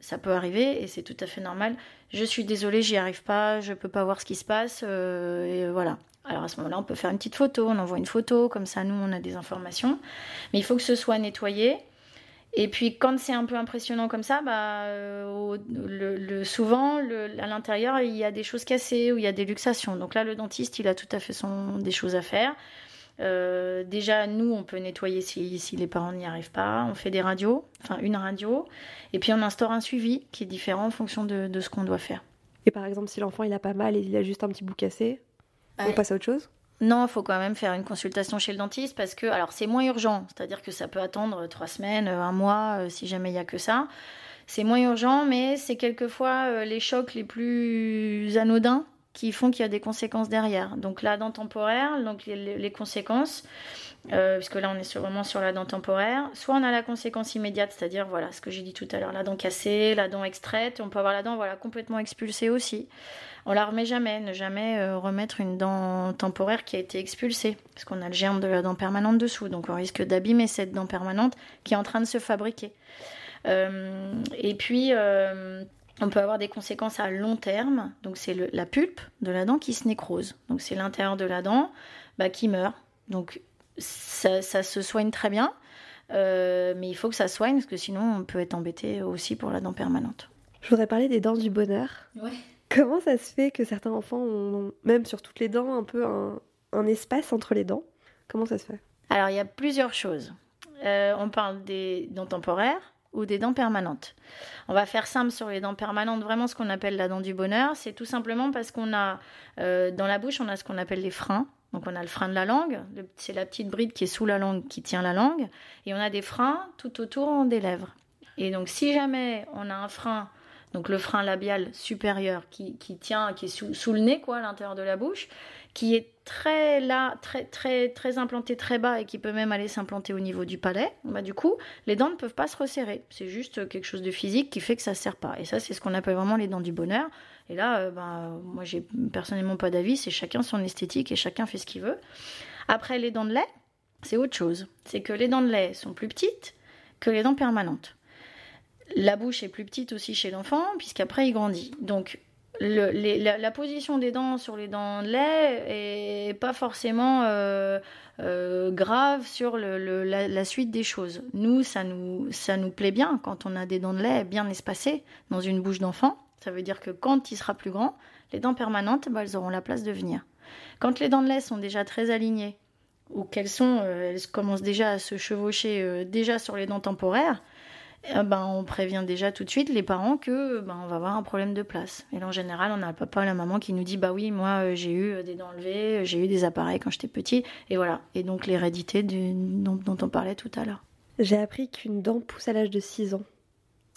ça peut arriver et c'est tout à fait normal je suis désolée j'y arrive pas je peux pas voir ce qui se passe voilà alors à ce moment-là, on peut faire une petite photo, on envoie une photo, comme ça nous on a des informations. Mais il faut que ce soit nettoyé. Et puis quand c'est un peu impressionnant comme ça, bah, euh, le, souvent à l'intérieur il y a des choses cassées ou il y a des luxations. Donc là le dentiste il a tout à fait son, des choses à faire. Euh, déjà nous on peut nettoyer si, si les parents n'y arrivent pas. On fait des radios, enfin une radio, et puis on instaure un suivi qui est différent en fonction de, de ce qu'on doit faire. Et par exemple si l'enfant il a pas mal et il a juste un petit bout cassé, on passe à autre chose? Non, il faut quand même faire une consultation chez le dentiste parce que, alors c'est moins urgent, c'est-à-dire que ça peut attendre trois semaines, un mois, euh, si jamais il n'y a que ça. C'est moins urgent, mais c'est quelquefois euh, les chocs les plus anodins qui font qu'il y a des conséquences derrière. Donc la dent temporaire, donc les, conséquences, euh, puisque là on est sur, vraiment sur la dent temporaire. Soit on a la conséquence immédiate, c'est-à-dire voilà ce que j'ai dit tout à l'heure, la dent cassée, la dent extraite, on peut avoir la dent voilà complètement expulsée aussi. On la remet jamais, ne jamais euh, remettre une dent temporaire qui a été expulsée, parce qu'on a le germe de la dent permanente dessous, donc on risque d'abîmer cette dent permanente qui est en train de se fabriquer. Euh, et puis on peut avoir des conséquences à long terme, donc c'est la pulpe de la dent qui se nécrose, donc c'est l'intérieur de la dent bah, qui meurt. Donc ça, se soigne très bien, euh, mais il faut que ça soigne parce que sinon on peut être embêté aussi pour la dent permanente. Je voudrais parler des dents du bonheur. Comment ça se fait que certains enfants ont, même sur toutes les dents, un peu un, espace entre les dents? Comment ça se fait? Alors il y a plusieurs choses. Euh, on parle des dents temporaires ou des dents permanentes. On va faire simple sur les dents permanentes, vraiment ce qu'on appelle la dent du bonheur, c'est tout simplement parce qu'on a euh, dans la bouche, on a ce qu'on appelle les freins. Donc on a le frein de la langue, c'est la petite bride qui est sous la langue qui tient la langue, et on a des freins tout autour des lèvres. Et donc si jamais on a un frein, donc le frein labial supérieur qui, tient, qui est sous, sous, le nez, quoi, à l'intérieur de la bouche, qui est très là, très très très implanté très bas et qui peut même aller s'implanter au niveau du palais, bah du coup, les dents ne peuvent pas se resserrer. C'est juste quelque chose de physique qui fait que ça ne sert pas. Et ça, c'est ce qu'on appelle vraiment les dents du bonheur. Et là, euh, bah, moi, j'ai personnellement pas d'avis. C'est chacun son esthétique et chacun fait ce qu'il veut. Après, les dents de lait, c'est autre chose. C'est que les dents de lait sont plus petites que les dents permanentes. La bouche est plus petite aussi chez l'enfant, puisqu'après il grandit. Donc la, position des dents sur les dents de lait est pas forcément euh, euh, grave sur la, suite des choses. Nous ça, nous, ça nous plaît bien quand on a des dents de lait bien espacées dans une bouche d'enfant. Ça veut dire que quand il sera plus grand, les dents permanentes, bah, elles auront la place de venir. Quand les dents de lait sont déjà très alignées, ou qu'elles sont, euh, elles commencent déjà à se chevaucher déjà sur les dents temporaires, ben, on prévient déjà tout de suite les parents que ben, on va avoir un problème de place. Et là, en général, on a le papa et la maman qui nous dit bah oui, moi euh, j'ai eu des dents levées, euh, j'ai eu des appareils quand j'étais petit, et voilà. Et donc l'hérédité dont, dont on parlait tout à l'heure. J'ai appris qu'une dent pousse à l'âge de 6 ans.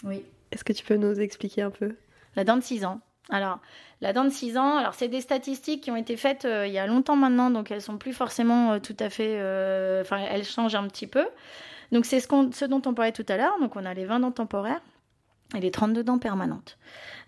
Oui. Est-ce que tu peux nous expliquer un peu? La dent de 6 ans. Alors, la dent de 6 ans, alors c'est des statistiques qui ont été faites euh, il y a longtemps maintenant, donc elles sont plus forcément tout à fait. Enfin, elles changent un petit peu. Donc c'est ce, dont on parlait tout à l'heure. Donc on a les 20 dents temporaires et les 32 dents permanentes.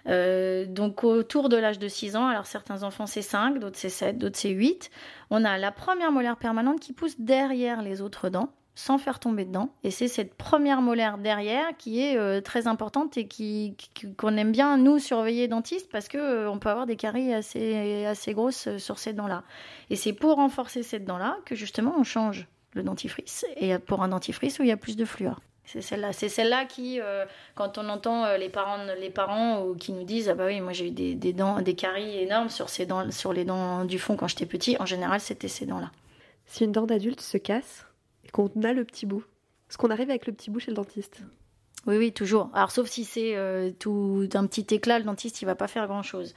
Euh, donc autour de l'âge de 6 ans, alors certains enfants c'est 5, d'autres c'est 7, d'autres c'est 8, on a la première molaire permanente qui pousse derrière les autres dents sans faire tomber dedans. Et c'est cette première molaire derrière qui est euh, très importante et qui, qu'on aime bien nous surveiller dentiste parce que euh, on peut avoir des caries assez, assez grosses sur ces dents-là. Et c'est pour renforcer cette dent-là que justement on change le dentifrice, et pour un dentifrice où il y a plus de fluor. C'est celle-là, c'est celle-là qui, euh, quand on entend euh, les parents, les parents qui nous disent ah bah oui moi j'ai eu des, dents, des caries énormes sur ces dents, sur les dents du fond quand j'étais petit. En général c'était ces dents-là. Si une dent d'adulte se casse et qu'on a le petit bout, est-ce qu'on arrive avec le petit bout chez le dentiste? Oui, oui, toujours. Alors, sauf si c'est euh, tout un petit éclat, le dentiste, il va pas faire grand-chose.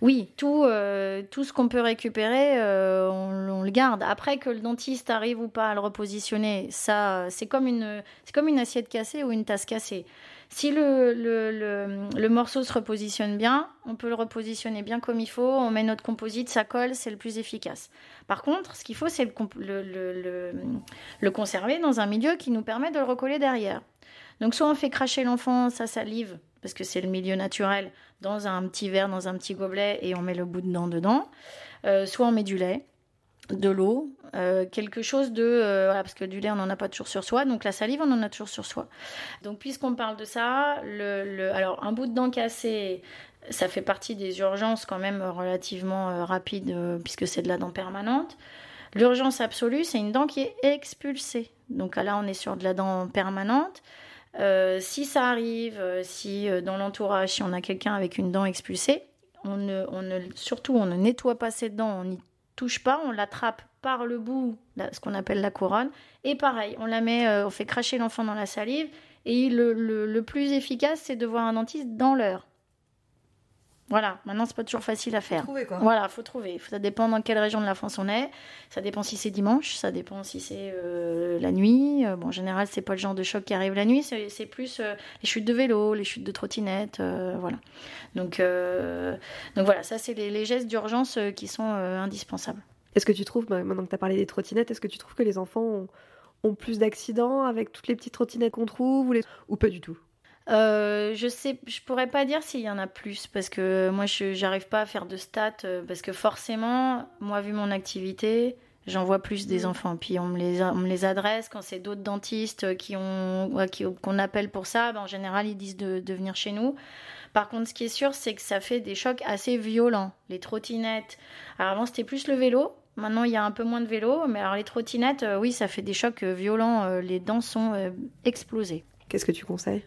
Oui, tout, euh, tout ce qu'on peut récupérer, euh, on, le garde. Après que le dentiste arrive ou pas à le repositionner, ça, c'est comme une, c'est comme une assiette cassée ou une tasse cassée. Si le, le, le, morceau se repositionne bien, on peut le repositionner bien comme il faut. On met notre composite, ça colle, c'est le plus efficace. Par contre, ce qu'il faut, c'est le conserver dans un milieu qui nous permet de le recoller derrière. Donc soit on fait cracher l'enfant sa salive, parce que c'est le milieu naturel, dans un petit verre, dans un petit gobelet, et on met le bout de dent dedans. Euh, soit on met du lait, de l'eau, euh, quelque chose de... Euh, parce que du lait, on n'en a pas toujours sur soi, donc la salive, on en a toujours sur soi. Donc puisqu'on parle de ça, alors un bout de dent cassé, ça fait partie des urgences quand même relativement rapides, puisque c'est de la dent permanente. L'urgence absolue, c'est une dent qui est expulsée. Donc là, on est sur de la dent permanente. Euh, si ça arrive, euh, si euh, dans l'entourage, si on a quelqu'un avec une dent expulsée, on ne, on ne, surtout on ne nettoie pas cette dent, on n'y touche pas, on l'attrape par le bout, ce qu'on appelle la couronne, et pareil, on la met, on fait cracher l'enfant dans la salive, et le plus efficace, c'est de voir un dentiste dans l'heure. Voilà, maintenant c'est pas toujours facile à faire. Trouver quoi. Voilà, faut trouver. Ça dépend dans quelle région de la France on est. Ça dépend si c'est dimanche, ça dépend si c'est euh, la nuit. Euh, bon, en général, c'est pas le genre de choc qui arrive la nuit, c'est plus euh, les chutes de vélo, les chutes de trottinette, euh, voilà. Donc, euh, donc voilà, ça c'est les, les gestes d'urgence qui sont euh, indispensables. Est-ce que tu trouves, bah, maintenant que tu as parlé des trottinettes, est-ce que tu trouves que les enfants ont, ont plus d'accidents avec toutes les petites trottinettes qu'on trouve ou, les... ou pas du tout? Euh, je sais, je pourrais pas dire s'il y en a plus parce que moi je j'arrive pas à faire de stats euh, parce que forcément, moi vu mon activité, j'en vois plus des enfants. Puis on me les on me les adresse quand c'est d'autres dentistes qui ont qui- qu'on appelle pour ça. ben, en général, ils disent de, de venir chez nous. Par contre, ce qui est sûr, c'est que ça fait des chocs assez violents. Les trottinettes. Alors avant, c'était plus le vélo. Maintenant, il y a un peu moins de vélo. Mais alors les trottinettes, euh, oui, ça fait des chocs violents. Les dents sont explosées. Qu'est-ce que tu conseilles?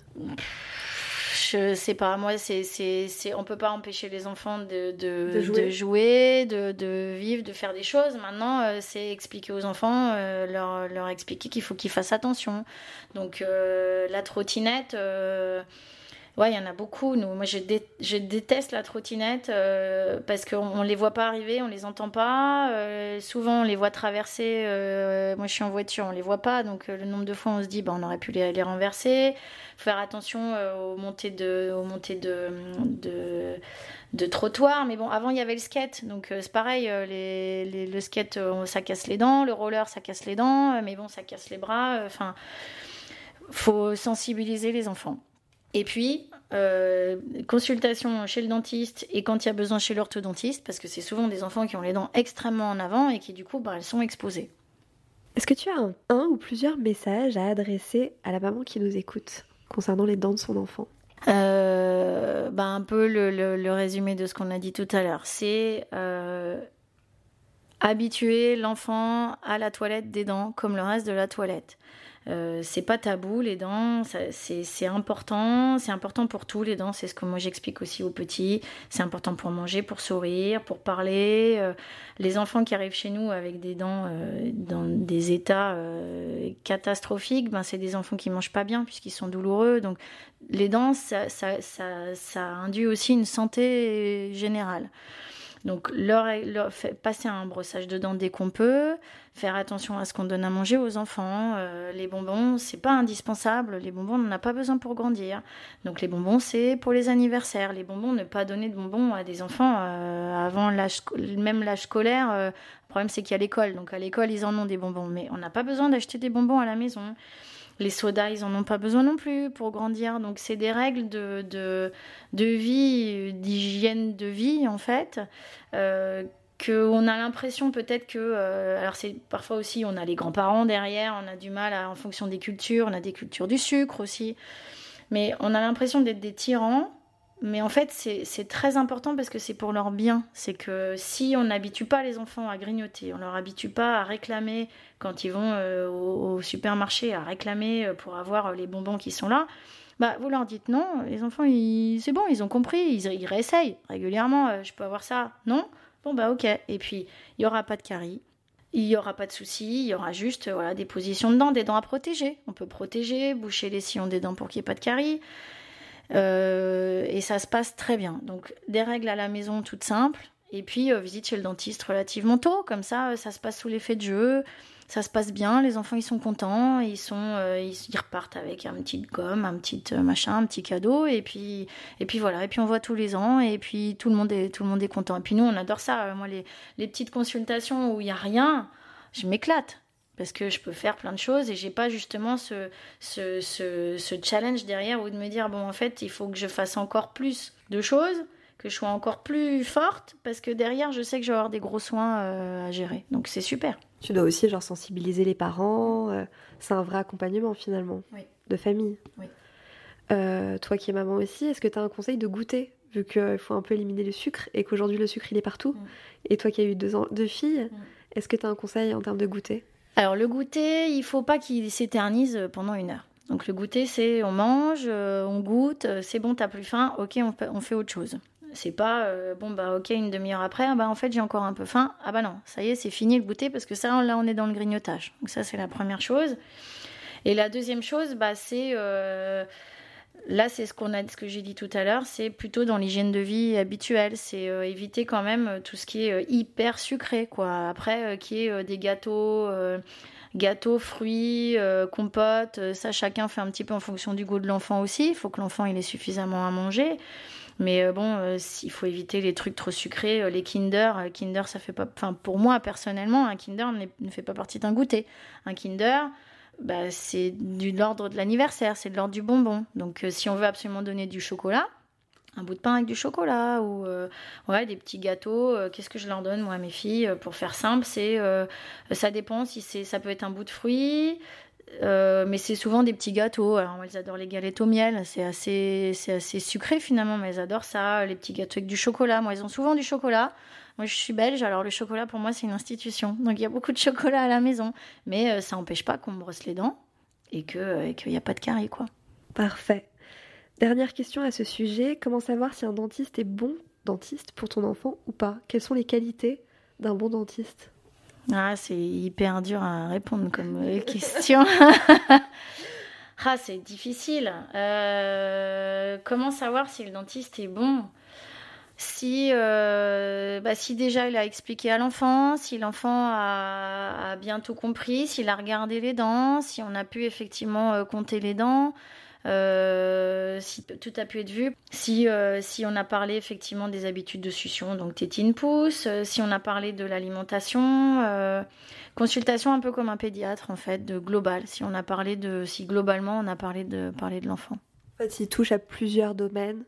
Je sais pas, moi, c'est, c'est, c'est, on peut pas empêcher les enfants de, de, De jouer. de, jouer, de, de vivre, de faire des choses. Maintenant, euh, c'est expliquer aux enfants, euh, leur, leur expliquer qu'il faut qu'ils fassent attention. Donc, euh, la trottinette, ouais, il y en a beaucoup. Nous, moi, je, dé- je déteste la trottinette euh, parce qu'on on les voit pas arriver, on les entend pas. Euh, souvent, on les voit traverser. euh, moi, je suis en voiture, on les voit pas. Donc, le nombre de fois, on se dit, bah, on aurait pu les, les renverser faire attention aux montées de aux trottoir mais bon avant il y avait le skate donc c'est pareil le skate ça casse les dents le roller ça casse les dents mais bon ça casse les bras enfin faut sensibiliser les enfants et puis euh, consultation chez le dentiste et quand il y a besoin chez l'orthodontiste parce que c'est souvent des enfants qui ont les dents extrêmement en avant et qui du coup bah, elles sont exposées Est-ce que tu as un, un ou plusieurs messages à adresser à la maman qui nous écoute concernant les dents de son enfant? Euh, bah, un peu le, le- le résumé de ce qu'on a dit tout à l'heure. C'est euh, habituer l'enfant à la toilette des dents comme le reste de la toilette. Euh, c'est pas tabou les dents, c'est important, c'est important pour tous les dents, c'est ce que moi j'explique aussi aux petits. C'est important pour manger, pour sourire, pour parler. Euh, les enfants qui arrivent chez nous avec des dents euh, dans des états catastrophiques, ben c'est des enfants qui mangent pas bien puisqu'ils sont douloureux. Donc les dents, ça induit aussi une santé générale. Donc, leur, leur- passer un brossage de dents dès qu'on peut, faire attention à ce qu'on donne à manger aux enfants. Euh, les bonbons, c'est pas indispensable. Les bonbons, on n'en a pas besoin pour grandir. Donc, les bonbons, c'est pour les anniversaires. Les bonbons, ne pas donner de bonbons à des enfants euh, avant l'âge, même l'âge scolaire. euh, le problème, c'est qu'il y a l'école. Donc, à l'école, ils en ont des bonbons. Mais on n'a pas besoin d'acheter des bonbons à la maison. Les sodas, ils en ont pas besoin non plus pour grandir. Donc, c'est des règles de, de, de vie, d'hygiène de vie, en fait. Euh, qu'on a l'impression peut-être que euh, alors c'est parfois aussi on a les grands-parents derrière on a du mal en fonction des cultures on a des cultures du sucre aussi mais on a l'impression d'être des tyrans mais en fait c'est très important parce que c'est pour leur bien c'est que si on n'habitue pas les enfants à grignoter on leur habitue pas à réclamer quand ils vont euh, au, supermarché à réclamer euh, pour avoir euh, les bonbons qui sont là bah, vous leur dites non, les enfants, c'est bon, ils ont compris, ils, ils réessayent régulièrement, je peux avoir ça, non? Bon, bah ok. Et puis, il n'y aura pas de caries, il n'y aura pas de soucis, il y aura juste voilà, des positions de dents, des dents à protéger. On peut protéger, boucher les sillons des dents pour qu'il n'y ait pas de caries. Euh, et ça se passe très bien. Donc, des règles à la maison toutes simples. Et puis, euh, visite chez le dentiste relativement tôt. Comme ça, euh, ça se passe sous l'effet de jeu. Ça se passe bien. Les enfants, ils sont contents. Ils, sont, ils, repartent avec un petit gomme, un petit machin, un petit cadeau. Et puis, et puis voilà. Et puis, on voit tous les ans. Et puis, tout le monde est, tout le monde est content. Et puis, nous, on adore ça. Moi, les, les petites consultations où il n'y a rien, je m'éclate parce que je peux faire plein de choses et j'ai pas justement ce, ce, ce, ce challenge derrière ou de me dire bon en fait il faut que je fasse encore plus de choses que je sois encore plus forte parce que derrière je sais que je vais avoir des gros soins euh, à gérer donc c'est super Tu dois aussi genre sensibiliser les parents. euh, c'est un vrai accompagnement finalement Oui. de famille. Oui. Euh, toi qui es maman aussi, est-ce que tu as un conseil de goûter vu qu'il faut un peu éliminer le sucre et qu'aujourd'hui le sucre il est partout? Mm. Et toi qui as eu deux filles, Mm. est-ce que tu as un conseil en termes de goûter? Alors le goûter il faut pas qu'il s'éternise pendant une heure. Donc le goûter c'est on mange euh, on goûte euh, c'est bon t'as plus faim ok on, fait autre chose. C'est pas euh, bon bah ok une demi-heure après ah bah en fait j'ai encore un peu faim ah bah non ça y est c'est fini le goûter parce que ça là on est dans le grignotage. Donc ça c'est la première chose. Et la deuxième chose bah c'est Là, c'est ce qu'on a, ce que j'ai dit tout à l'heure, c'est plutôt dans l'hygiène de vie habituelle, c'est euh, éviter quand même euh, tout ce qui est euh, hyper sucré, quoi. Après, qui est des gâteaux, gâteaux, fruits, compotes, ça chacun fait un petit peu en fonction du goût de l'enfant aussi. Il faut que l'enfant ait suffisamment à manger. Mais bon, il faut éviter les trucs trop sucrés, les Kinder. Kinder, ça fait pas. Enfin, pour moi personnellement, un Kinder ne fait pas partie d'un goûter. Un Kinder, bah, c'est de l'ordre de l'anniversaire, c'est de l'ordre du bonbon. Donc euh, si on veut absolument donner du chocolat, un bout de pain avec du chocolat ou euh, ouais, des petits gâteaux, euh, qu'est-ce que je leur donne moi à mes filles pour faire simple, c'est ça dépend si c'est ça peut être un bout de fruit, mais c'est souvent des petits gâteaux. Alors, elles adorent les galettes au miel. C'est assez, assez sucré finalement, mais elles adorent ça. Les petits gâteaux avec du chocolat. Moi, elles ont souvent du chocolat. Moi, je suis belge, alors le chocolat, pour moi, c'est une institution. Donc, il y a beaucoup de chocolat à la maison. Mais euh, ça n'empêche pas qu'on me brosse les dents et qu'il euh, n'y a pas de carie, quoi. Parfait. Dernière question à ce sujet. Comment savoir si un dentiste est bon dentiste pour ton enfant ou pas? Quelles sont les qualités d'un bon dentiste? Ah, c'est hyper dur à répondre comme euh, question. ah, c'est difficile. comment savoir si le dentiste est bon? Si, euh, bah, si déjà il a expliqué à l'enfant, si l'enfant a, bien tout compris, s'il a regardé les dents, si on a pu effectivement euh, compter les dents, euh, si tout a pu être vu, si, si on a parlé effectivement des habitudes de succion, donc tétine pouce, si on a parlé de l'alimentation, consultation un peu comme un pédiatre en fait, de global, si on a parlé de, si globalement on a parlé de, parler de l'enfant. En fait, il touche à plusieurs domaines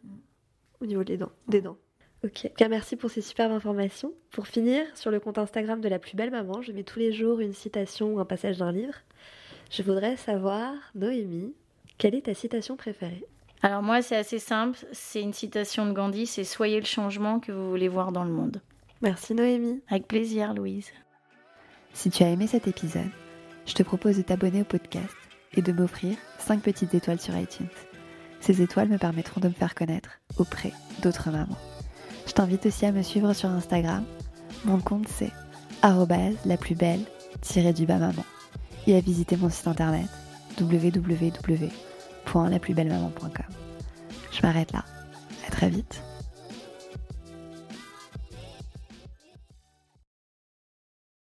au niveau des dents. Des dents. Ok, merci pour ces superbes informations. Pour finir, sur le compte Instagram de la plus belle maman, je mets tous les jours une citation ou un passage d'un livre. Je voudrais savoir, Noémie, quelle est ta citation préférée? Alors moi, c'est assez simple, c'est une citation de Gandhi, c'est Soyez le changement que vous voulez voir dans le monde. Merci Noémie. Avec plaisir, Louise. Si tu as aimé cet épisode, je te propose de t'abonner au podcast et de m'offrir 5 petites étoiles sur iTunes. Ces étoiles me permettront de me faire connaître auprès d'autres mamans. Je t'invite aussi à me suivre sur Instagram. Mon compte c'est la plus belle du bas maman et à visiter mon site internet www.laplusbellemaman.com. Je m'arrête là. À très vite.